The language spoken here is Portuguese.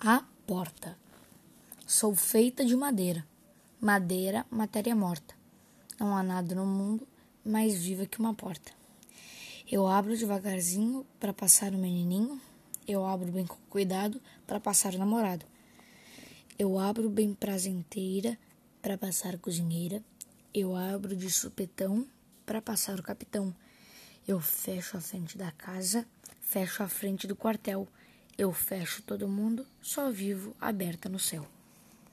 A porta. Sou feita de madeira. Madeira, matéria morta. Não há nada no mundo mais viva que uma porta. Eu abro devagarzinho para passar o menininho. Eu abro bem com cuidado para passar o namorado. Eu abro bem prazenteira para passar a cozinheira. Eu abro de supetão para passar o capitão. Eu fecho a frente da casa, fecho a frente do quartel. Eu fecho todo mundo, só vivo aberta no céu.